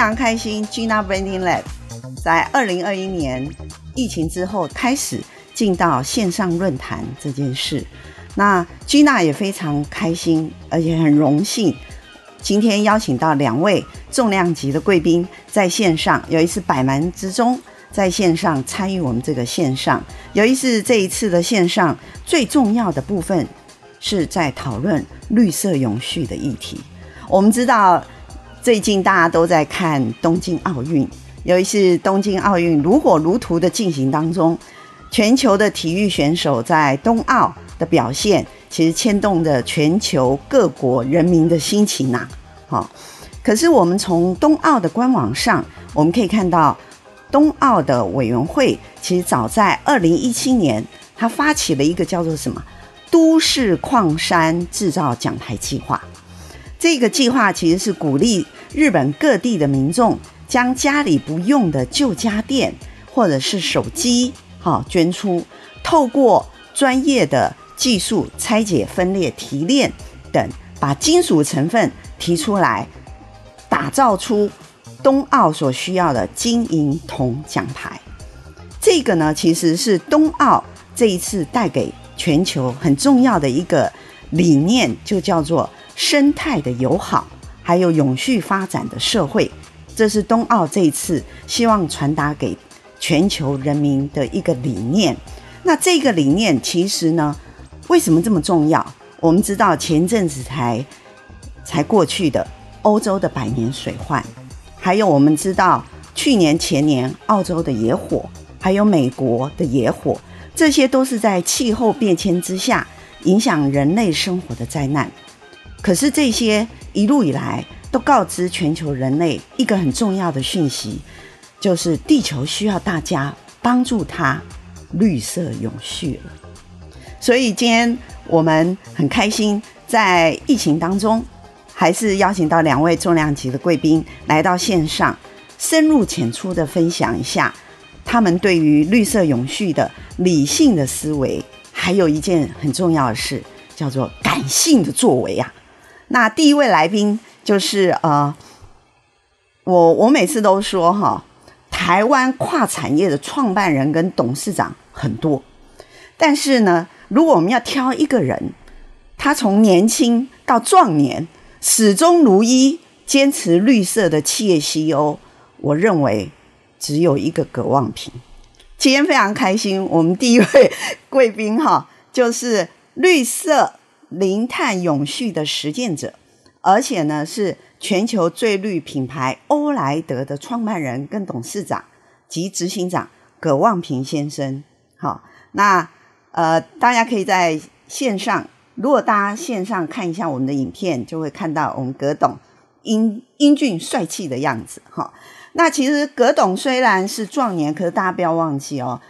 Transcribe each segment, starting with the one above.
非常开心，Gina Branding Lab 在二零二一年疫情之后开始进到线上论坛这件事。那 Gina 也非常开心，而且很荣幸，今天邀请到两位重量级的贵宾在线上，有一次百忙之中在线上参与我们这个线上，有一次这一次的线上最重要的部分是在讨论绿色永续的议题。我们知道最近大家都在看东京奥运，有一次东京奥运如火如荼的进行当中，全球的体育选手在东奥。的表现其实牵动着全球各国人民的心情呐，好，可是我们从冬奥的官网上，我们可以看到，冬奥的委员会其实早在二零一七年，他发起了一个叫做什么“都市矿山制造奖牌计划”。这个计划其实是鼓励日本各地的民众将家里不用的旧家电或者是手机，好捐出，透过专业的。技术拆解、分裂、提炼等，把金属成分提出来，打造出冬奥所需要的金银铜奖牌。这个呢，其实是冬奥这一次带给全球很重要的一个理念，就叫做生态的友好，还有永续发展的社会。这是冬奥这一次希望传达给全球人民的一个理念。那这个理念其实呢，为什么这么重要？我们知道前阵子才才过去的欧洲的百年水患，还有我们知道去年前年澳洲的野火，还有美国的野火，这些都是在气候变迁之下影响人类生活的灾难。可是这些一路以来都告知全球人类一个很重要的讯息，就是地球需要大家帮助它绿色永续了。所以今天我们很开心，在疫情当中，还是邀请到两位重量级的贵宾来到线上，深入浅出的分享一下他们对于绿色永续的理性的思维，还有一件很重要的事，叫做感性的作为啊。那第一位来宾就是呃，我我每次都说哈，台湾跨产业的创办人跟董事长很多，但是呢。如果我们要挑一个人，他从年轻到壮年始终如一坚持绿色的企业 CEO，我认为只有一个葛望平。今天非常开心，我们第一位贵宾哈，就是绿色零碳永续的实践者，而且呢是全球最绿品牌欧莱德的创办人跟董事长及执行长葛望平先生。好，那。呃，大家可以在线上，如果大家线上看一下我们的影片，就会看到我们葛董英英俊帅气的样子哈。那其实葛董虽然是壮年，可是大家不要忘记哦，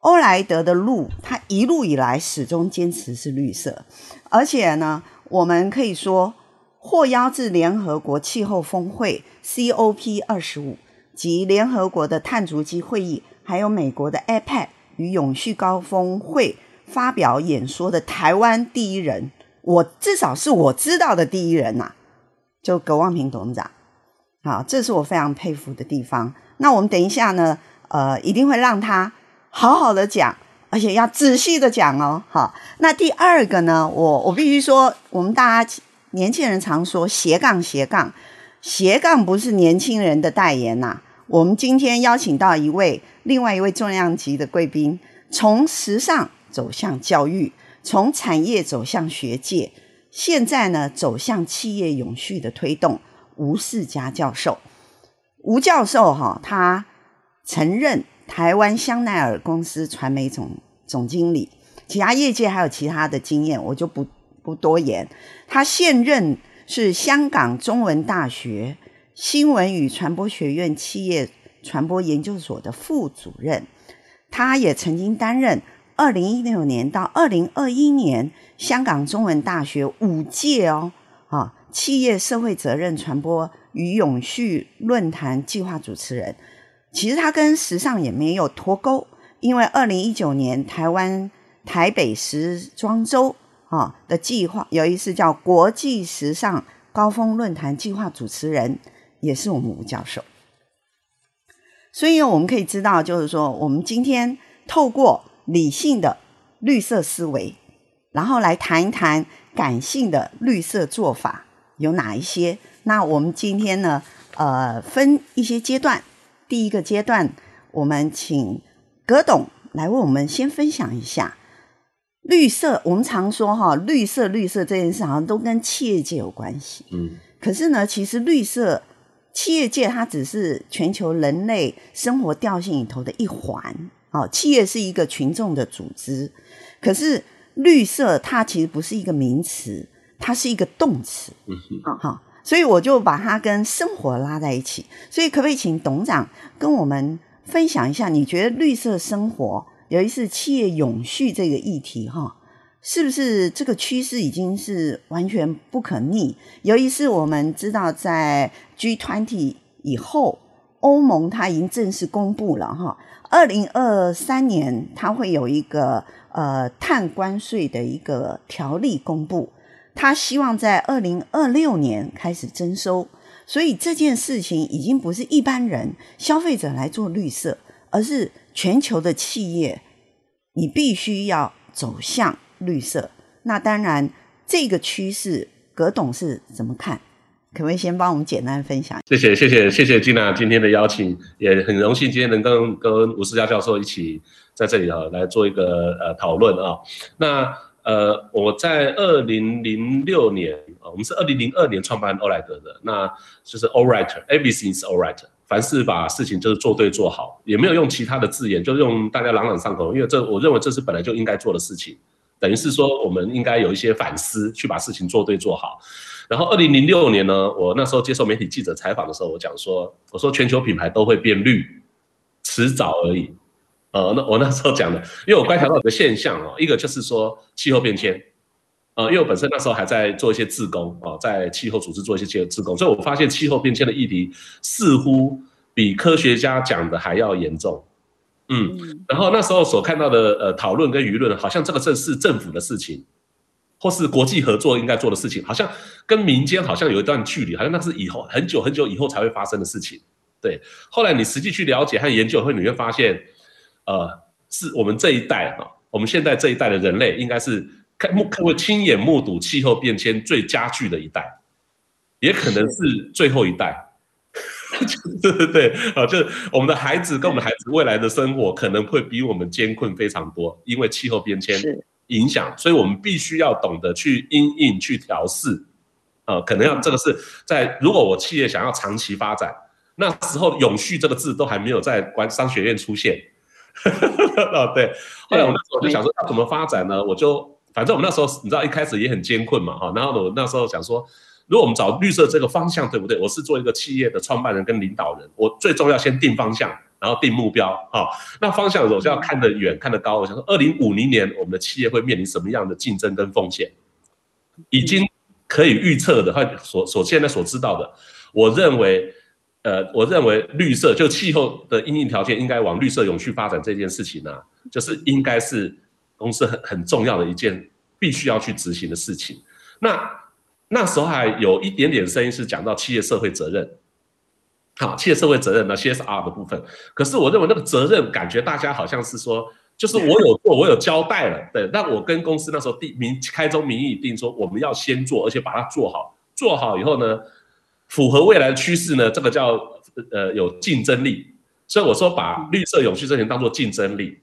欧莱德的路，他一路以来始终坚持是绿色，而且呢，我们可以说获邀至联合国气候峰会 COP 二十五及联合国的碳足迹会议，还有美国的 APEC。与永续高峰会发表演说的台湾第一人，我至少是我知道的第一人呐、啊，就葛望平董事长，好，这是我非常佩服的地方。那我们等一下呢，呃，一定会让他好好的讲，而且要仔细的讲哦。好，那第二个呢，我我必须说，我们大家年轻人常说斜杠斜杠斜杠不是年轻人的代言呐、啊。我们今天邀请到一位，另外一位重量级的贵宾，从时尚走向教育，从产业走向学界，现在呢走向企业永续的推动。吴世嘉教授，吴教授哈，他承认台湾香奈儿公司传媒总总经理，其他业界还有其他的经验，我就不不多言。他现任是香港中文大学。新闻与传播学院企业传播研究所的副主任，他也曾经担任二零一六年到二零二一年香港中文大学五届哦啊企业社会责任传播与永续论坛计划主持人。其实它跟时尚也没有脱钩，因为二零一九年台湾台北时装周啊的计划有一次叫国际时尚高峰论坛计划主持人。也是我们吴教授。所以我们可以知道，就是说，我们今天透过理性的绿色思维，然后来谈一谈感性的绿色做法有哪一些。那我们今天呢，呃，分一些阶段。第一个阶段，我们请葛董来为我们先分享一下绿色。我们常说哈，绿色绿色这件事好像都跟企业界有关系。嗯，可是呢，其实绿色企业界它只是全球人类生活调性里头的一环。哦，企业是一个群众的组织，可是绿色它其实不是一个名词，它是一个动词。嗯哼，好。所以我就把它跟生活拉在一起。所以可不可以请董长跟我们分享一下？你觉得绿色生活，尤其是企业永续这个议题，哈，是不是这个趋势已经是完全不可逆？尤其是我们知道，在 G twenty 以后，欧盟它已经正式公布了，哈，二零二三年它会有一个呃碳关税的一个条例公布。他希望在二零二六年开始征收，所以这件事情已经不是一般人消费者来做绿色，而是全球的企业，你必须要走向绿色。那当然，这个趋势，葛董事怎么看？可不可以先帮我们简单分享？谢谢，谢谢，谢谢金娜今天的邀请，也很荣幸今天能跟跟吴思嘉教授一起在这里啊来做一个呃讨论啊。那。呃，我在二零零六年啊，我们是二零零二年创办欧莱德的，那就是 All Right，Everything is All Right，凡事把事情就是做对做好，也没有用其他的字眼，就用大家朗朗上口，因为这我认为这是本来就应该做的事情，等于是说我们应该有一些反思，去把事情做对做好。然后二零零六年呢，我那时候接受媒体记者采访的时候，我讲说，我说全球品牌都会变绿，迟早而已。呃，那我那时候讲的，因为我观察到一个现象哦，一个就是说气候变迁，呃，因为我本身那时候还在做一些自工哦，在气候组织做一些气候志工，所以我发现气候变迁的议题似乎比科学家讲的还要严重，嗯，然后那时候所看到的呃讨论跟舆论，好像这个正是政府的事情，或是国际合作应该做的事情，好像跟民间好像有一段距离，好像那是以后很久很久以后才会发生的事情，对，后来你实际去了解和研究后，你会发现。呃，是我们这一代哈，我们现在这一代的人类，应该是看目看会亲眼目睹气候变迁最加剧的一代，也可能是最后一代。对 对对，啊，就是我们的孩子跟我们孩子未来的生活可能会比我们艰困非常多，因为气候变迁影响，所以我们必须要懂得去因应去调试。呃，可能要这个是在如果我企业想要长期发展，那时候“永续”这个字都还没有在管商学院出现。哦，对。后来我那时候就想说，要怎么发展呢？我就反正我们那时候你知道一开始也很艰困嘛，哈。然后我那时候想说，如果我们找绿色这个方向，对不对？我是做一个企业的创办人跟领导人，我最重要先定方向，然后定目标，哈。那方向我就要看得远，看得高。我想说，二零五零年我们的企业会面临什么样的竞争跟风险，已经可以预测的，和所所现在所知道的，我认为。呃，我认为绿色就气候的因应条件应该往绿色永续发展这件事情呢、就是应该是公司很很重要的一件必须要去执行的事情。那那时候还有一点点声音是讲到企业社会责任，好，企业社会责任呢 CSR 的部分。可是我认为那个责任感觉大家好像是说，就是我有做，我有交代了，对。那我跟公司那时候定明开宗明义定说，我们要先做，而且把它做好，做好以后呢。符合未来的趋势呢，这个叫呃有竞争力，所以我说把绿色永续这点当做竞争力，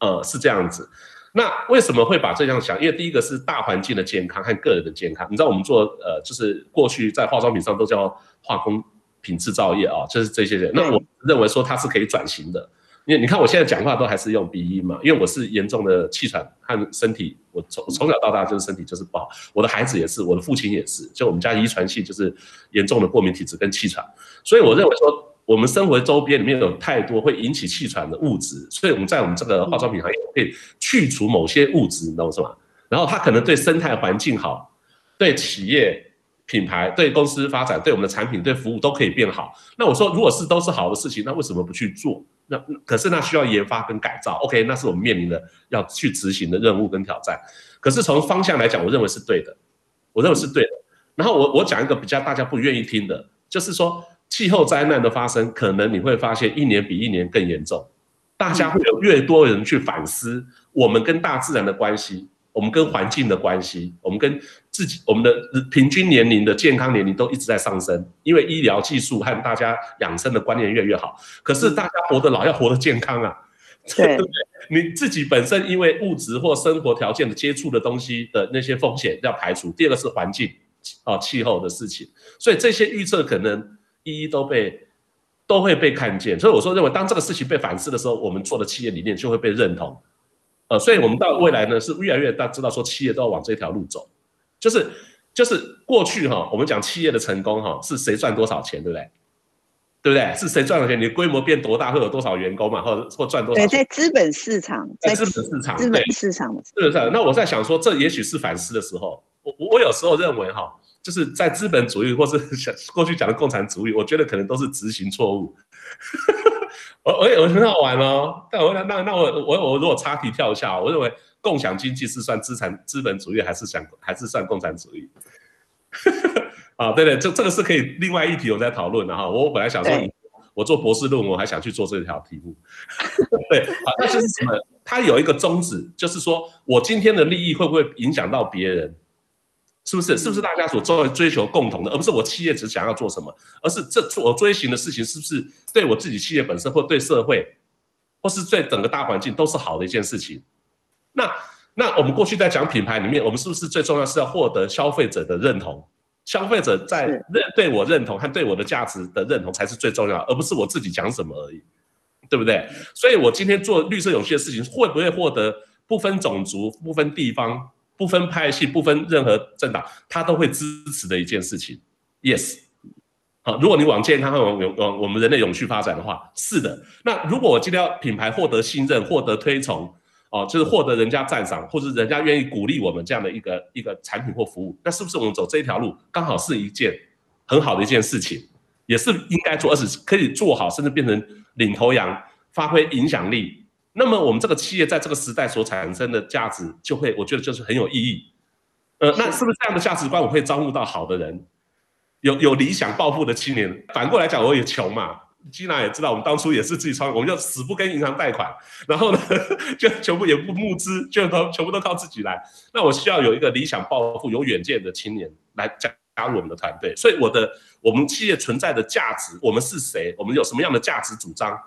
呃是这样子。那为什么会把这样想？因为第一个是大环境的健康和个人的健康。你知道我们做呃就是过去在化妆品上都叫化工品制造业啊，就是这些人。那我认为说它是可以转型的。因为你看我现在讲话都还是用鼻音嘛，因为我是严重的气喘和身体，我从从小到大就是身体就是不好，我的孩子也是，我的父亲也是，就我们家遗传性就是严重的过敏体质跟气喘，所以我认为说我们生活周边里面有太多会引起气喘的物质，所以我们在我们这个化妆品行业可以去除某些物质，你知道是吗？然后它可能对生态环境好，对企业。品牌对公司发展，对我们的产品、对服务都可以变好。那我说，如果是都是好的事情，那为什么不去做？那可是那需要研发跟改造。OK，那是我们面临的要去执行的任务跟挑战。可是从方向来讲，我认为是对的，我认为是对的。然后我我讲一个比较大家不愿意听的，就是说气候灾难的发生，可能你会发现一年比一年更严重，大家会有越多人去反思我们跟大自然的关系，我们跟环境的关系，我们跟自己，我们的平均年龄的健康年龄都一直在上升，因为医疗技术和大家养生的观念越来越好。可是大家活得老要活得健康啊，对不对？你自己本身因为物质或生活条件的接触的东西的那些风险要排除。第二个是环境啊气候的事情，所以这些预测可能一一都被都会被看见。所以我说认为当这个事情被反思的时候，我们做的企业理念就会被认同。呃，所以我们到未来呢是越来越大知道说企业都要往这条路走，就是就是过去哈我们讲企业的成功哈是谁赚多少钱，对不对？对不对？是谁赚了钱？你规模变多大，会有多少员工嘛？或者或赚多少在资本市场，在资本市场，资本市场的是不是？那我在想说，这也许是反思的时候。我我有时候认为哈，就是在资本主义或是 想过去讲的共产主义，我觉得可能都是执行错误。我我我很好玩哦。但我那那那我我我如果插题跳一下，我认为共享经济是算资产资本主义，还是想还是算共产主义？啊，对对，这这个是可以另外一题我在讨论的哈。我本来想说，我做博士论文，我还想去做这条题目。对，好，那就是什么？它有一个宗旨，就是说我今天的利益会不会影响到别人？是不是？是不是大家所追追求共同的，而不是我企业只想要做什么，而是这我追寻的事情是不是对我自己企业本身，或对社会，或是对整个大环境都是好的一件事情？那那我们过去在讲品牌里面，我们是不是最重要是要获得消费者的认同？消费者在认对我认同和对我的价值的认同才是最重要，而不是我自己讲什么而已，对不对？所以我今天做绿色永续的事情，会不会获得不分种族、不分地方、不分派系、不分任何政党，他都会支持的一件事情？Yes。好，如果你往健康和往往往我们人类永续发展的话，是的。那如果我今天要品牌获得信任、获得推崇。哦，就是获得人家赞赏，或者人家愿意鼓励我们这样的一个一个产品或服务，那是不是我们走这一条路刚好是一件很好的一件事情，也是应该做，而且可以做好，甚至变成领头羊，发挥影响力。那么我们这个企业在这个时代所产生的价值，就会我觉得就是很有意义。呃，那是不是这样的价值观，我会招募到好的人，有有理想抱负的青年？反过来讲，我也穷嘛。基娜也知道，我们当初也是自己创业，我们就死不跟银行贷款，然后呢，就全部也不募资，就都全部都靠自己来。那我需要有一个理想抱负、有远见的青年来加加入我们的团队。所以我的我们企业存在的价值，我们是谁？我们有什么样的价值主张？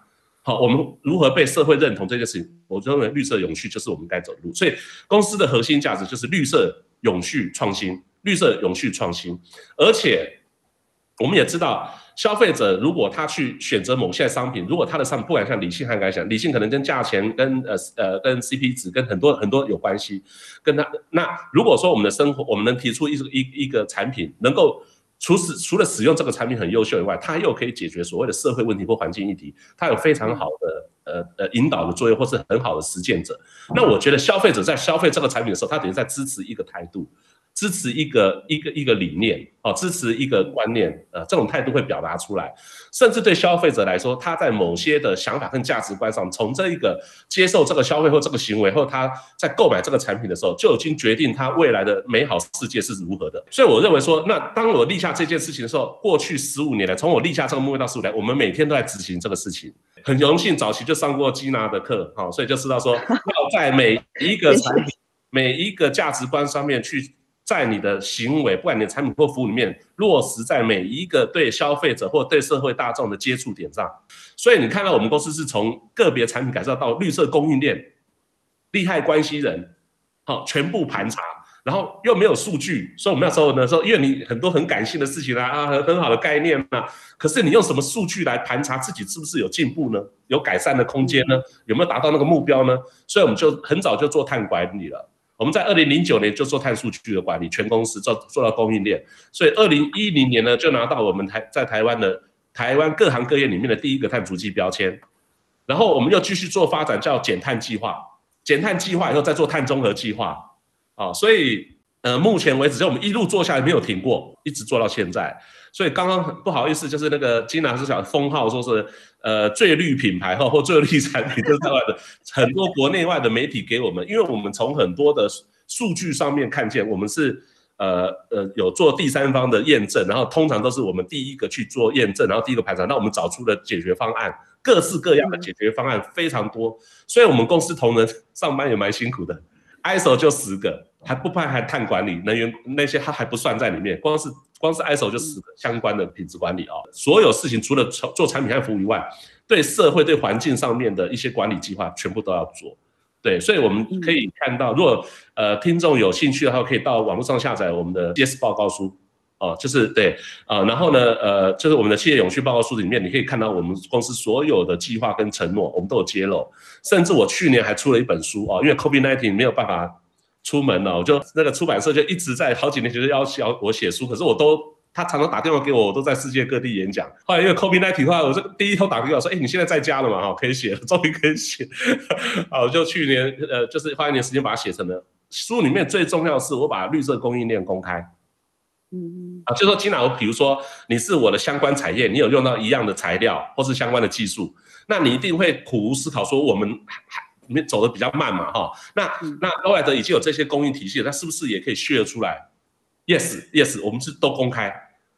好，我们如何被社会认同这件事情，我认为绿色永续就是我们该走的路。所以公司的核心价值就是绿色永续创新，绿色永续创新，而且我们也知道。消费者如果他去选择某些商品，如果他的商品不管像理性还敢想，理性可能跟价钱、跟呃呃跟 CP 值、跟很多很多有关系，跟他那如果说我们的生活，我们能提出一一一个产品，能够除此除了使用这个产品很优秀以外，它又可以解决所谓的社会问题或环境议题，它有非常好的呃呃引导的作用，或是很好的实践者。那我觉得消费者在消费这个产品的时候，他等于在支持一个态度。支持一个一个一个理念哦，支持一个观念，呃，这种态度会表达出来，甚至对消费者来说，他在某些的想法跟价值观上，从这一个接受这个消费或这个行为，或他在购买这个产品的时候，就已经决定他未来的美好世界是如何的。所以我认为说，那当我立下这件事情的时候，过去十五年来，从我立下这个目标到十五年，我们每天都在执行这个事情。很荣幸早期就上过吉娜的课，好，所以就知道说，要在每一个产品、每一个价值观上面去。在你的行为，不管你的产品或服务里面，落实在每一个对消费者或对社会大众的接触点上。所以你看到我们公司是从个别产品改造到绿色供应链、利害关系人，好，全部盘查，然后又没有数据，所以我们那时候呢说，因为你很多很感性的事情啊，啊，很很好的概念啊，可是你用什么数据来盘查自己是不是有进步呢？有改善的空间呢？有没有达到那个目标呢？所以我们就很早就做碳管理了。我们在二零零九年就做碳数据的管理，全公司做做到供应链，所以二零一零年呢就拿到我们台在台湾的台湾各行各业里面的第一个碳足迹标签，然后我们又继续做发展，叫减碳计划，减碳计划以后再做碳中和计划，啊，所以呃目前为止就我们一路做下来没有停过，一直做到现在。所以刚刚不好意思，就是那个金老师想封号，说是呃最绿品牌或或最绿产品，就是在外的很多国内外的媒体给我们，因为我们从很多的数据上面看见，我们是呃呃有做第三方的验证，然后通常都是我们第一个去做验证，然后第一个排查，那我们找出的解决方案，各式各样的解决方案非常多，所以我们公司同仁上班也蛮辛苦的，ISO 就十个。还不包含碳管理、能源那些，它还不算在里面。光是光是 ISO 就十个相关的品质管理啊、哦，所有事情除了做产品和服务以外，对社会、对环境上面的一些管理计划，全部都要做。对，所以我们可以看到，如果呃听众有兴趣的话，可以到网络上下载我们的 CS 报告书哦，就是对啊、呃，然后呢呃，就是我们的企业永续报告书里面，你可以看到我们公司所有的计划跟承诺，我们都有揭露。甚至我去年还出了一本书哦，因为 COVID-19 没有办法。出门了，我就那个出版社就一直在好几年前就要求我写书，可是我都他常常打电话给我，我都在世界各地演讲。后来因为 COVID-19 的话，我就第一通打电话说，哎，你现在在家了嘛？哈，可以写了，终于可以写。好，我就去年呃，就是花一年时间把它写成了书。里面最重要的是我把绿色供应链公开。嗯嗯。啊，就说 Gina，我比如说你是我的相关产业，你有用到一样的材料或是相关的技术，那你一定会苦无思考说我们还。里面走的比较慢嘛，哈，那那欧莱德已经有这些供应体系了，它是不是也可以 share 出来？Yes Yes，我们是都公开，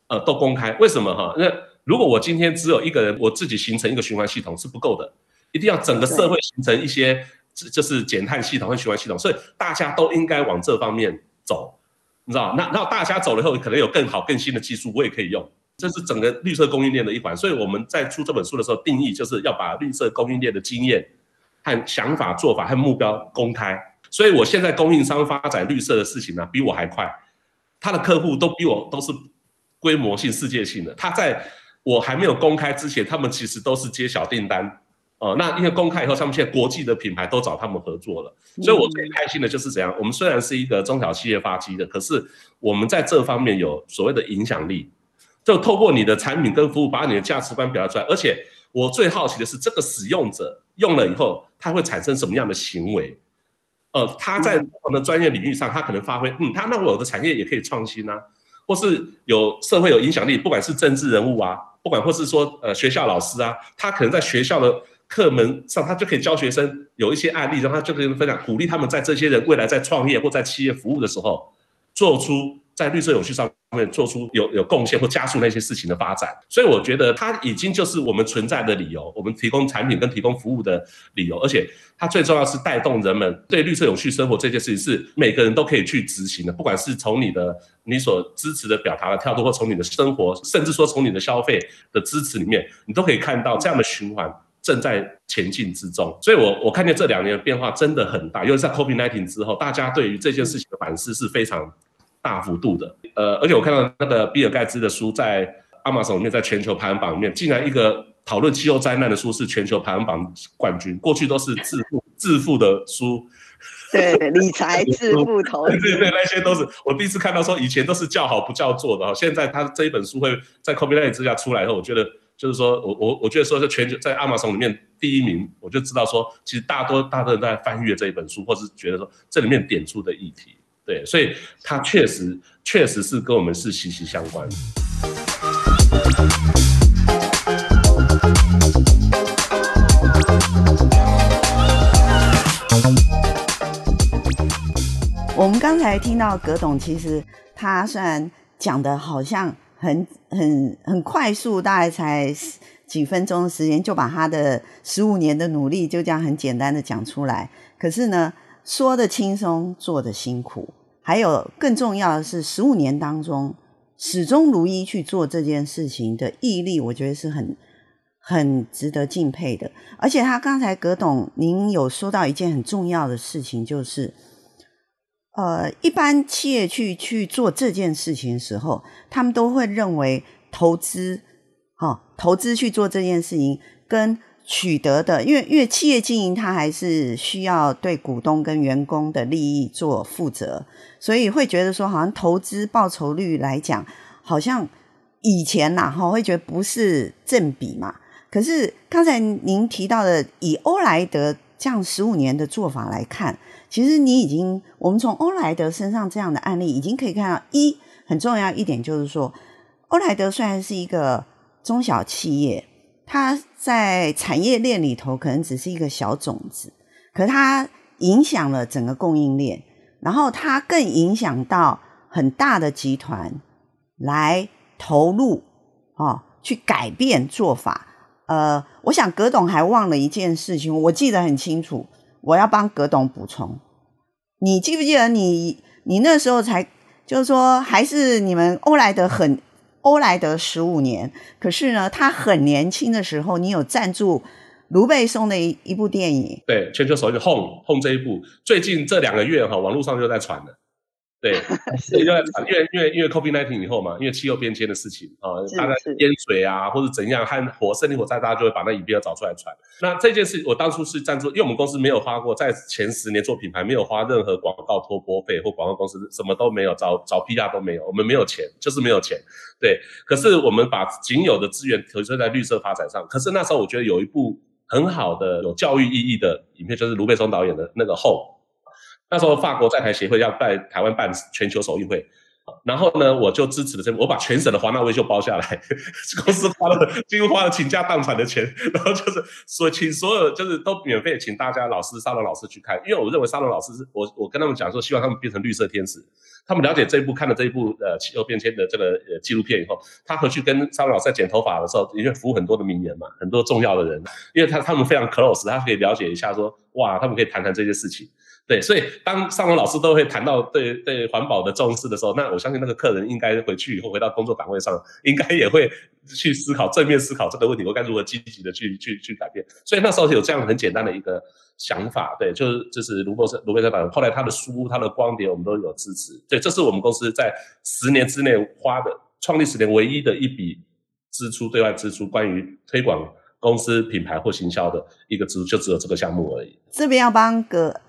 呃，都公开。为什么哈？那如果我今天只有一个人，我自己形成一个循环系统是不够的，一定要整个社会形成一些，就是减碳系统和循环系统，所以大家都应该往这方面走，你知道？那那大家走了以后，可能有更好更新的技术，我也可以用，这是整个绿色供应链的一环。所以我们在出这本书的时候，定义就是要把绿色供应链的经验。和想法、做法和目标公开，所以我现在供应商发展绿色的事情呢，比我还快。他的客户都比我都是规模性、世界性的。他在我还没有公开之前，他们其实都是接小订单哦。那因为公开以后，他们现在国际的品牌都找他们合作了。所以我最开心的就是怎样？我们虽然是一个中小企业发迹的，可是我们在这方面有所谓的影响力，就透过你的产品跟服务，把你的价值观表达出来，而且。我最好奇的是，这个使用者用了以后，他会产生什么样的行为？呃，他在不同的专业领域上，他可能发挥，嗯，他那我的产业也可以创新啊，或是有社会有影响力，不管是政治人物啊，不管或是说呃学校老师啊，他可能在学校的课门上，他就可以教学生有一些案例，让他就可以分享，鼓励他们在这些人未来在创业或在企业服务的时候，做出。在绿色永续上面做出有有贡献或加速那些事情的发展，所以我觉得它已经就是我们存在的理由，我们提供产品跟提供服务的理由，而且它最重要是带动人们对绿色永续生活这件事情是每个人都可以去执行的，不管是从你的你所支持的表达的跳动，或从你的生活，甚至说从你的消费的支持里面，你都可以看到这样的循环正在前进之中。所以我我看见这两年的变化真的很大，尤其在 COVID-19 之后，大家对于这件事情的反思是非常。大幅度的，呃，而且我看到那个比尔盖茨的书在 Amazon 里面，在全球排行榜里面，竟然一个讨论气候灾难的书是全球排行榜冠军。过去都是致富致富的书，对，理财致富投资，对对对，那些都是我第一次看到说以前都是叫好不叫座的哈，现在他这一本书会在 Copyright 之下出来以后，我觉得就是说我我我觉得说是全球在 Amazon 里面第一名，我就知道说其实大多大多人都在翻阅这一本书，或是觉得说这里面点出的议题。对，所以它确实确实是跟我们是息息相关。我们刚才听到葛董，其实他虽然讲的好像很很很快速，大概才几分钟的时间，就把他的十五年的努力就这样很简单的讲出来，可是呢，说的轻松，做的辛苦。还有更重要的是，十五年当中始终如一去做这件事情的毅力，我觉得是很很值得敬佩的。而且他刚才葛董，您有说到一件很重要的事情，就是呃，一般企业去去做这件事情的时候，他们都会认为投资，哈、投资去做这件事情跟。取得的，因为因为企业经营，它还是需要对股东跟员工的利益做负责，所以会觉得说，好像投资报酬率来讲，好像以前呐，哈，会觉得不是正比嘛。可是刚才您提到的，以欧莱德这样十五年的做法来看，其实你已经，我们从欧莱德身上这样的案例，已经可以看到一很重要一点，就是说，欧莱德虽然是一个中小企业。它在产业链里头可能只是一个小种子，可它影响了整个供应链，然后它更影响到很大的集团来投入哦，去改变做法。呃，我想葛董还忘了一件事情，我记得很清楚，我要帮葛董补充。你记不记得你你那时候才就是说，还是你们欧莱德很欧莱德十五年，可是呢，他很年轻的时候，你有赞助卢贝松的一一部电影，对，全球首映 Home Home 这一部，最近这两个月哈，网络上就在传了。对，所以就在传，因为因为因为 COVID-19 以后嘛，因为气候变迁的事情啊，大概淹水啊，或者怎样，和火森林火灾，大家就会把那影片要找出来传。那这件事，我当初是赞助，因为我们公司没有花过，在前十年做品牌，没有花任何广告托播费或广告公司什么都没有，找找 PR 都没有，我们没有钱，就是没有钱。对，可是我们把仅有的资源投资在绿色发展上。可是那时候我觉得有一部很好的有教育意义的影片，就是卢贝松导演的那个 Home。那时候法国在台协会要在台湾办全球首映会，然后呢，我就支持了这部，我把全省的华纳维秀包下来，公司花了几乎花了倾家荡产的钱，然后就是所请所有就是都免费请大家老师沙龙老师去看，因为我认为沙龙老师是我我跟他们讲说，希望他们变成绿色天使，他们了解这一部看了这一部呃气候变迁的这个呃纪录片以后，他回去跟沙龙老师在剪头发的时候，因为服务很多的名人嘛，很多重要的人，因为他他们非常 close，他可以了解一下说，哇，他们可以谈谈这些事情。对，所以当上文老师都会谈到对对环保的重视的时候，那我相信那个客人应该回去以后回到工作岗位上，应该也会去思考正面思考这个问题，我该如何积极的去去去改变。所以那时候有这样很简单的一个想法，对，就是就是卢博士卢贝松导演，后来他的书他的光碟我们都有支持，对，这是我们公司在十年之内花的创立十年唯一的一笔支出，对外支出，关于推广公司品牌或行销的一个支出，就只有这个项目而已。这边要帮葛。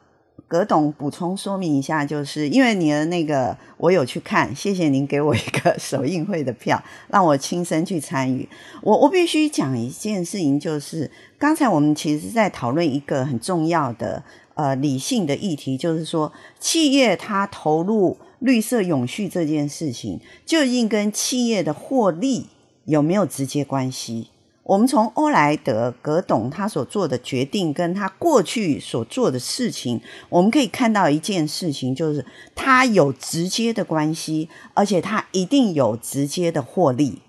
葛董补充说明一下，就是因为你的那个我有去看，谢谢您给我一个首映会的票，让我亲身去参与。我我必须讲一件事情，就是刚才我们其实在讨论一个很重要的呃理性的议题，就是说企业它投入绿色永续这件事情，究竟跟企业的获利有没有直接关系？我们从欧莱德葛董他所做的决定，跟他过去所做的事情，我们可以看到一件事情，就是他有直接的关系，而且他一定有直接的获利。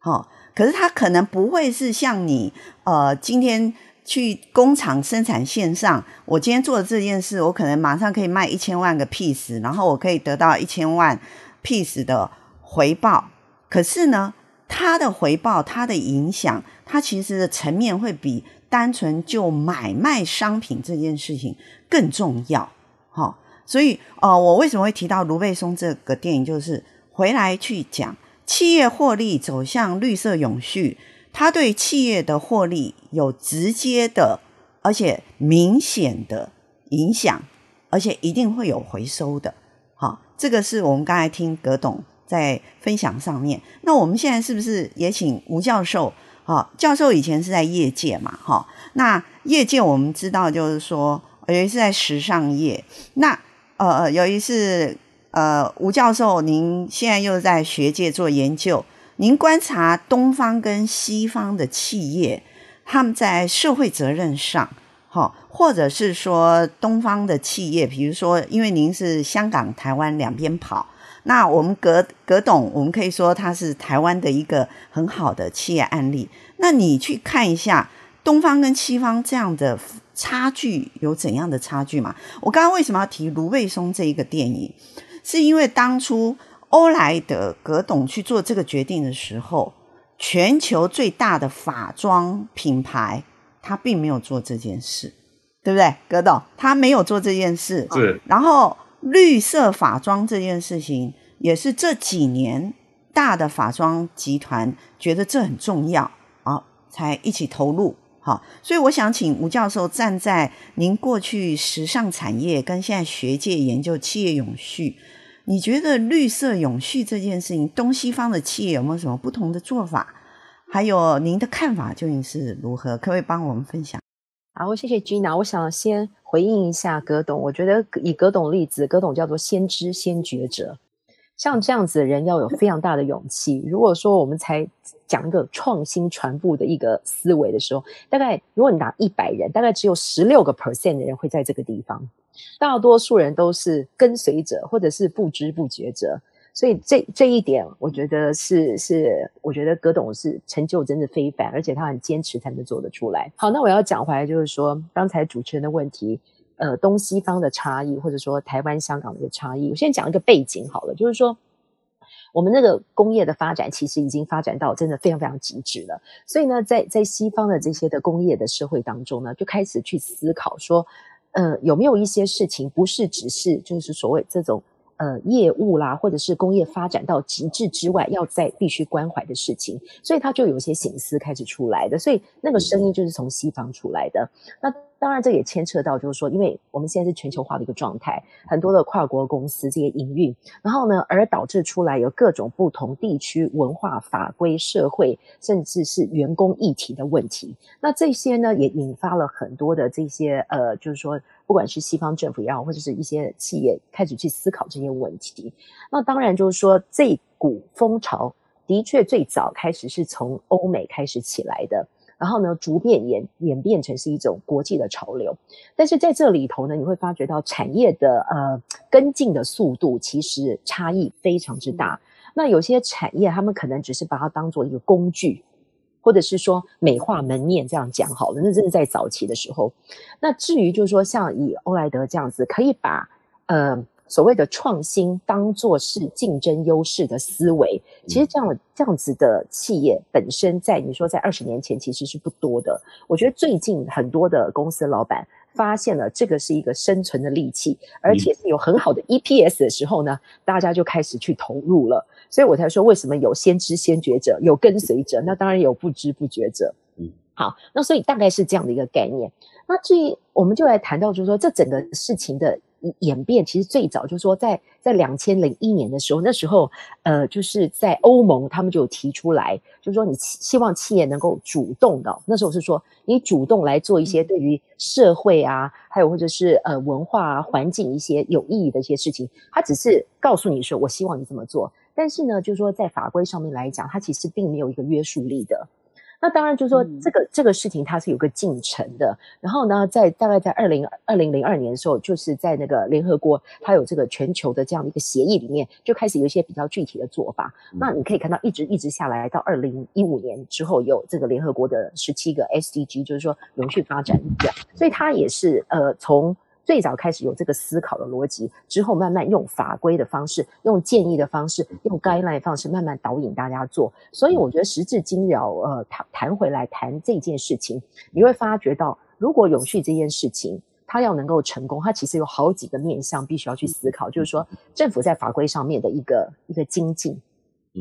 好，可是他可能不会是像你，呃，今天去工厂生产线上，我今天做的这件事，我可能马上可以卖一千万个 piece，然后我可以得到一千万 piece 的回报。可是呢，他的回报，他的影响，它其实的层面会比单纯就买卖商品这件事情更重要。哈、所以呃，我为什么会提到卢贝松这个电影，就是回来去讲企业获利走向绿色永续，它对企业的获利有直接的而且明显的影响，而且一定会有回收的。好、哦，这个是我们刚才听葛董。在分享上面，那我们现在是不是也请吴教授？哦，教授以前是在业界嘛，哈，那业界我们知道，就是说，由于是在时尚业，那呃，由于是呃，吴教授，您现在又在学界做研究，您观察东方跟西方的企业，他们在社会责任上，哈，或者是说东方的企业，比如说，因为您是香港、台湾两边跑。那我们葛葛董，我们可以说他是台湾的一个很好的企业案例。那你去看一下东方跟西方这样的差距有怎样的差距嘛？我刚刚为什么要提卢贝松这一个电影？是因为当初欧莱德葛董去做这个决定的时候，全球最大的法装品牌他并没有做这件事，对不对？葛董他没有做这件事，是，然后。绿色法装这件事情，也是这几年大的法装集团觉得这很重要啊，才一起投入。好，所以我想请吴教授站在您过去时尚产业跟现在学界研究企业永续，你觉得绿色永续这件事情，东西方的企业有没有什么不同的做法？还有您的看法究竟是如何？可不可以帮我们分享？好，谢谢 Gina。我想先回应一下葛董。我觉得以葛董例子，葛董叫做先知先觉者。像这样子的人要有非常大的勇气。如果说我们才讲一个创新传播的一个思维的时候，大概如果你拿一百人，大概只有十六个 percent 的人会在这个地方。大多数人都是跟随者，或者是不知不觉者。所以这这一点，我觉得是是，我觉得葛董是成就真的非凡，而且他很坚持才能做得出来。好，那我要讲回来，就是说刚才主持人的问题，呃，东西方的差异，或者说台湾、香港的一个差异，我先讲一个背景好了，就是说我们那个工业的发展其实已经发展到真的非常非常极致了。所以呢，在在西方的这些的工业的社会当中呢，就开始去思考说，呃，有没有一些事情不是只是就是所谓这种。呃，业务啦，或者是工业发展到极致之外，要在必须关怀的事情，所以他就有一些醒思开始出来的，所以那个声音就是从西方出来的。那当然，这也牵扯到，就是说，因为我们现在是全球化的一个状态，很多的跨国公司这些营运，然后呢，而导致出来有各种不同地区文化、法规、社会，甚至是员工议题的问题。那这些呢，也引发了很多的这些呃，就是说，不管是西方政府也好，或者是一些企业开始去思考这些问题。那当然，就是说，这股风潮的确最早开始是从欧美开始起来的。然后呢，逐渐演演变成是一种国际的潮流，但是在这里头呢，你会发觉到产业的呃跟进的速度其实差异非常之大。那有些产业他们可能只是把它当做一个工具，或者是说美化门面这样讲好了，那这是在早期的时候。那至于就是说像以欧莱德这样子，可以把呃。所谓的创新当做是竞争优势的思维，其实这样这样子的企业本身在你说在二十年前其实是不多的。我觉得最近很多的公司老板发现了这个是一个生存的利器，而且是有很好的 EPS 的时候呢，大家就开始去投入了。所以我才说为什么有先知先觉者，有跟随者，那当然有不知不觉者。嗯，好，那所以大概是这样的一个概念。那至于我们就来谈到，就是说这整个事情的。演变其实最早就是说在，在两千零一年的时候，那时候呃，就是在欧盟，他们就提出来，就是说你希望企业能够主动的，那时候是说你主动来做一些对于社会啊，还有或者是呃文化啊、环境一些有意义的一些事情，他只是告诉你说，我希望你这么做，但是呢，就是说在法规上面来讲，它其实并没有一个约束力的。那当然就是说，这个、嗯、这个事情它是有个进程的。然后呢，在大概在二零二零零二年的时候，就是在那个联合国，它有这个全球的这样的一个协议里面，就开始有一些比较具体的做法。嗯、那你可以看到，一直一直下来到二零一五年之后，有这个联合国的十七个 SDG，就是说永续发展目标。所以它也是呃从。最早开始有这个思考的逻辑，之后慢慢用法规的方式、用建议的方式、用 guideline 的方式，慢慢导引大家做。所以我觉得时至今日，呃，谈谈回来谈这件事情，你会发觉到，如果永续这件事情它要能够成功，它其实有好几个面向必须要去思考，就是说政府在法规上面的一个一个精进，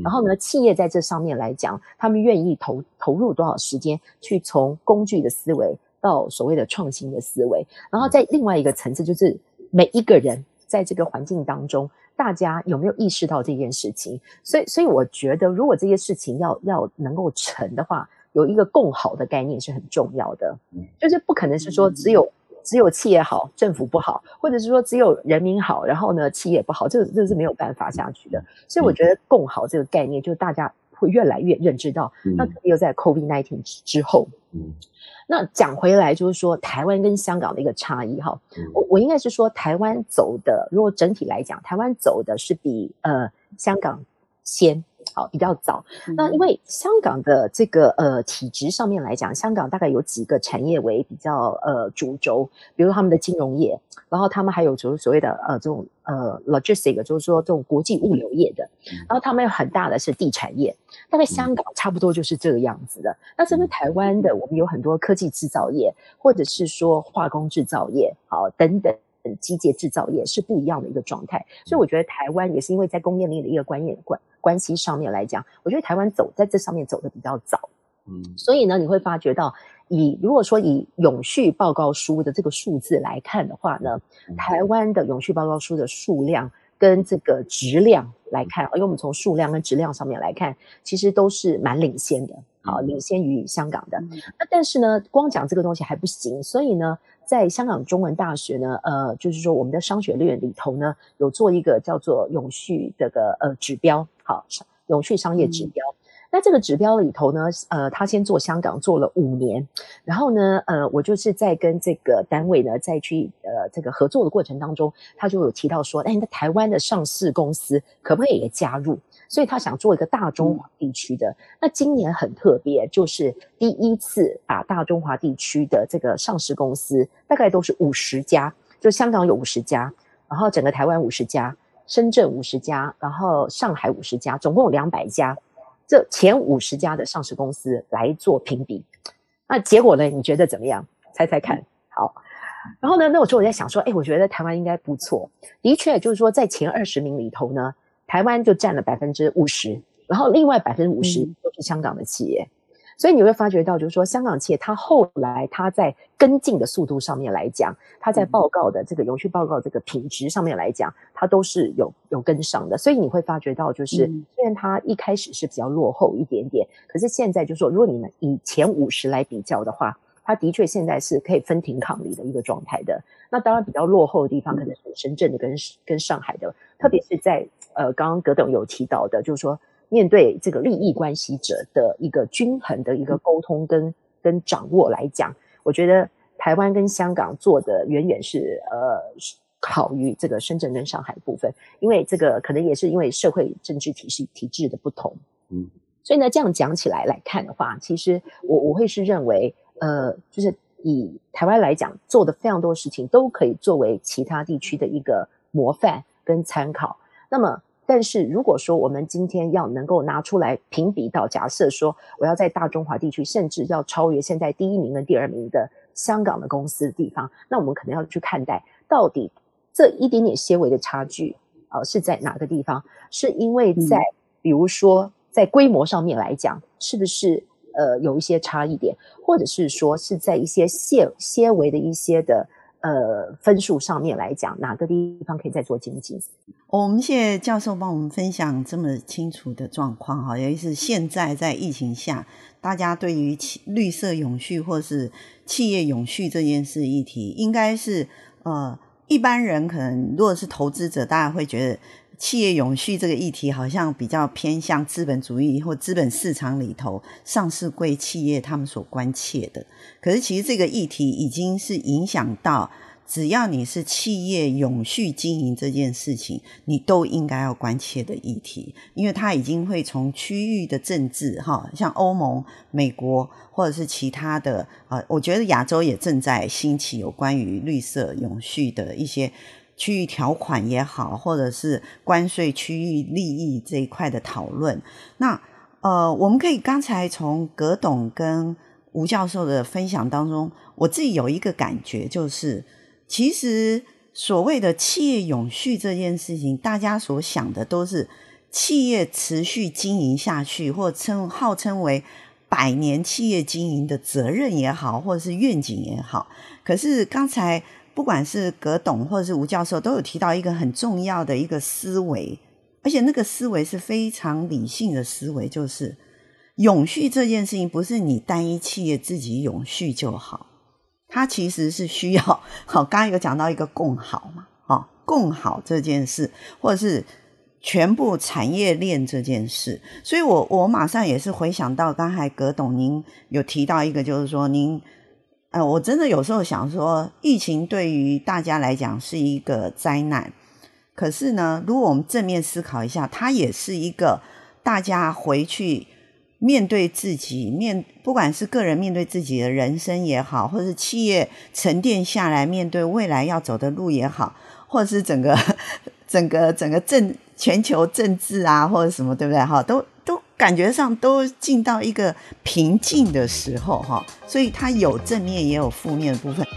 然后呢，企业在这上面来讲，他们愿意投投入多少时间去从工具的思维。到所谓的创新的思维，然后在另外一个层次，就是每一个人在这个环境当中，大家有没有意识到这件事情？所以，所以我觉得，如果这些事情要要能够成的话，有一个共好的概念是很重要的。就是不可能是说只有只有企业好，政府不好，或者是说只有人民好，然后呢企业不好，这个这个是没有办法下去的。所以，我觉得共好这个概念，就是大家会越来越认知到。那又在 COVID nineteen 之后，嗯。那讲回来就是说，台湾跟香港的一个差异哈，我我应该是说，台湾走的，如果整体来讲，台湾走的是比呃香港先。好，比较早。那因为香港的这个呃体制上面来讲，香港大概有几个产业为比较呃主轴，比如他们的金融业，然后他们还有就是所谓的呃这种呃 logistic，就是说这种国际物流业的，然后他们有很大的是地产业，大概香港差不多就是这个样子的。那这边台湾的，我们有很多科技制造业，或者是说化工制造业，好等等。机械制造业是不一样的一个状态，所以我觉得台湾也是因为在供应链的一个关联关关系上面来讲，我觉得台湾走在这上面走的比较早，嗯，所以呢，你会发觉到以如果说以永续报告书的这个数字来看的话呢，台湾的永续报告书的数量跟这个质量来看，因为我们从数量跟质量上面来看，其实都是蛮领先的，好，领先于香港的。那但是呢，光讲这个东西还不行，所以呢。在香港中文大学呢，呃，就是说我们的商学院里头呢，有做一个叫做永续这个呃指标，好，永续商业指标。那这个指标里头呢，呃，他先做香港做了五年，然后呢，呃，我就是在跟这个单位呢再去呃这个合作的过程当中，他就有提到说，哎，那台湾的上市公司可不可以也加入？所以他想做一个大中华地区的。嗯、那今年很特别，就是第一次把大中华地区的这个上市公司大概都是五十家，就香港有五十家，然后整个台湾五十家，深圳五十家，然后上海五十家，总共有两百家。这前五十家的上市公司来做评比，那结果呢？你觉得怎么样？猜猜看。好，然后呢？那我说我在想说，哎，我觉得台湾应该不错。的确，就是说在前二十名里头呢，台湾就占了百分之五十，然后另外百分之五十都是香港的企业。嗯所以你会发觉到，就是说，香港企业它后来它在跟进的速度上面来讲，它在报告的这个永续报告这个品质上面来讲，它都是有有跟上的。所以你会发觉到，就是虽然它一开始是比较落后一点点，可是现在就是说，如果你们以前五十来比较的话，它的确现在是可以分庭抗礼的一个状态的。那当然比较落后的地方，可能是深圳的跟跟上海的，特别是在呃刚刚葛董有提到的，就是说。面对这个利益关系者的一个均衡的一个沟通跟跟掌握来讲，我觉得台湾跟香港做的远远是呃好于这个深圳跟上海部分，因为这个可能也是因为社会政治体系体制的不同，嗯，所以呢这样讲起来来看的话，其实我我会是认为，呃，就是以台湾来讲做的非常多事情都可以作为其他地区的一个模范跟参考，那么。但是如果说我们今天要能够拿出来评比到，假设说我要在大中华地区，甚至要超越现在第一名跟第二名的香港的公司的地方，那我们可能要去看待到底这一点点些微的差距，呃，是在哪个地方？是因为在比如说在规模上面来讲，是不是呃有一些差异点，或者是说是在一些些些微的一些的。呃，分数上面来讲，哪个地方可以再做精进？我们谢谢教授帮我们分享这么清楚的状况哈，尤其是现在在疫情下，大家对于绿色永续或是企业永续这件事议题，应该是呃一般人可能如果是投资者，大家会觉得。企业永续这个议题好像比较偏向资本主义或资本市场里头上市柜企业他们所关切的，可是其实这个议题已经是影响到，只要你是企业永续经营这件事情，你都应该要关切的议题，因为它已经会从区域的政治，哈，像欧盟、美国或者是其他的啊，我觉得亚洲也正在兴起有关于绿色永续的一些。区域条款也好，或者是关税区域利益这一块的讨论，那呃，我们可以刚才从葛董跟吴教授的分享当中，我自己有一个感觉，就是其实所谓的企业永续这件事情，大家所想的都是企业持续经营下去，或称号称为百年企业经营的责任也好，或者是愿景也好，可是刚才。不管是葛董或者是吴教授，都有提到一个很重要的一个思维，而且那个思维是非常理性的思维，就是永续这件事情不是你单一企业自己永续就好，它其实是需要，好，刚刚有讲到一个共好嘛，哦，共好这件事，或者是全部产业链这件事，所以我我马上也是回想到刚才葛董您有提到一个，就是说您。哎，我真的有时候想说，疫情对于大家来讲是一个灾难。可是呢，如果我们正面思考一下，它也是一个大家回去面对自己面，不管是个人面对自己的人生也好，或者是企业沉淀下来面对未来要走的路也好，或者是整个 整个整个政全球政治啊，或者什么，对不对？哈，都。感觉上都进到一个平静的时候哈所以它有正面也有负面的部分。